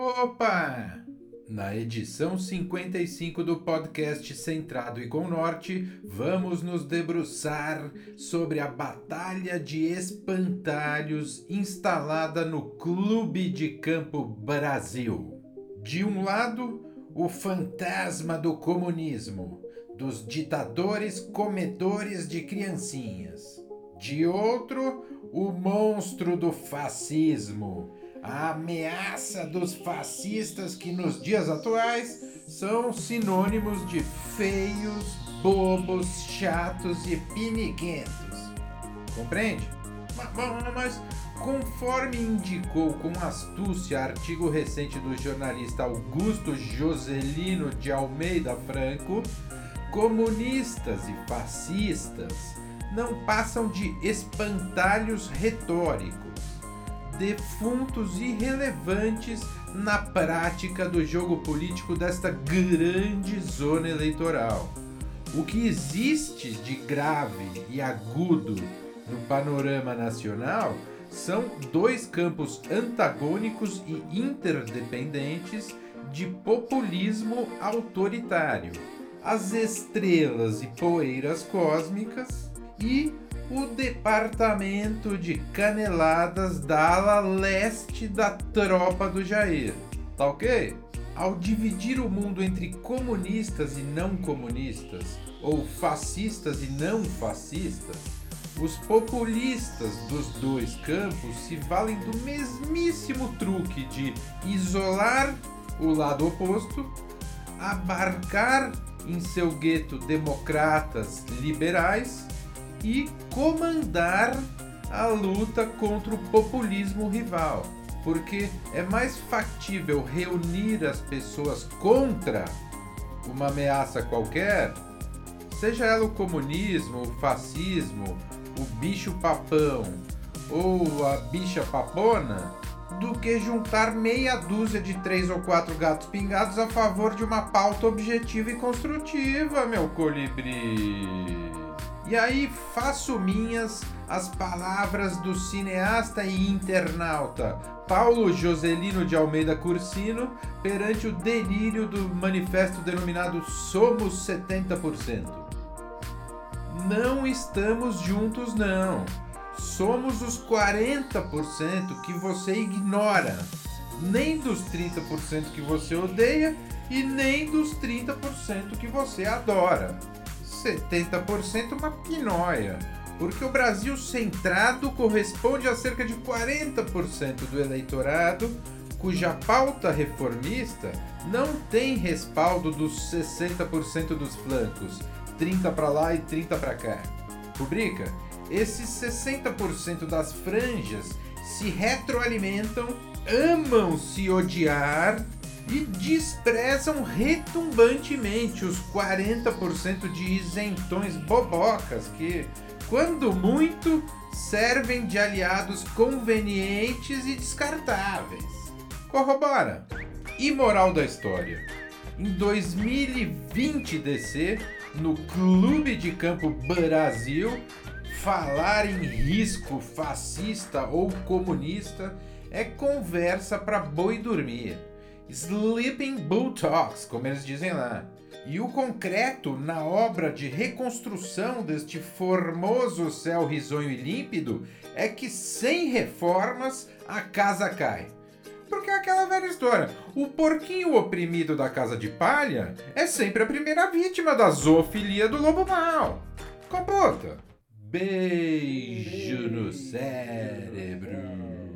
Opa! Na edição 55 do podcast Centrado e com Norte, vamos nos debruçar sobre a Batalha de Espantalhos instalada no Clube de Campo Brasil. De um lado, o fantasma do comunismo, dos ditadores comedores de criancinhas. De outro, o monstro do fascismo, a ameaça dos fascistas que nos dias atuais são sinônimos de feios, bobos, chatos e piniguentos. Compreende? Mas, mas conforme indicou com astúcia artigo recente do jornalista Augusto Joselino de Almeida Franco, comunistas e fascistas não passam de espantalhos retóricos defuntos irrelevantes na prática do jogo político desta grande zona eleitoral. O que existe de grave e agudo no panorama nacional são dois campos antagônicos e interdependentes de populismo autoritário: as estrelas e poeiras cósmicas e o departamento de caneladas da ala leste da tropa do Jair. Tá ok? Ao dividir o mundo entre comunistas e não comunistas, ou fascistas e não fascistas, os populistas dos dois campos se valem do mesmíssimo truque de isolar o lado oposto, abarcar em seu gueto democratas liberais e comandar a luta contra o populismo rival, porque é mais factível reunir as pessoas contra uma ameaça qualquer, seja ela o comunismo, o fascismo, o bicho papão ou a bicha papona, do que juntar meia dúzia de três ou quatro gatos pingados a favor de uma pauta objetiva e construtiva, meu colibri. E aí faço minhas as palavras do cineasta e internauta Paulo Joselino de Almeida Cursino perante o delírio do manifesto denominado Somos 70%. Não estamos juntos, não. Somos os 40% que você ignora. Nem dos 30% que você odeia e nem dos 30% que você adora. 70% uma pinóia, porque o Brasil centrado corresponde a cerca de 40% do eleitorado cuja pauta reformista não tem respaldo dos 60% dos flancos, 30 para lá e 30 para cá. Rubrica: esses 60% das franjas se retroalimentam, amam se odiar e desprezam retumbantemente os 40% de isentões bobocas que, quando muito, servem de aliados convenientes e descartáveis. Corrobora. E moral da história. Em 2020 DC, no Clube de Campo Brasil, falar em risco fascista ou comunista é conversa para boi dormir. Sleeping Bulldogs, como eles dizem lá. E o concreto na obra de reconstrução deste formoso céu risonho e límpido é que sem reformas a casa cai. Porque é aquela velha história: o porquinho oprimido da casa de palha é sempre a primeira vítima da zoofilia do lobo mau. Compota! Beijo no cérebro.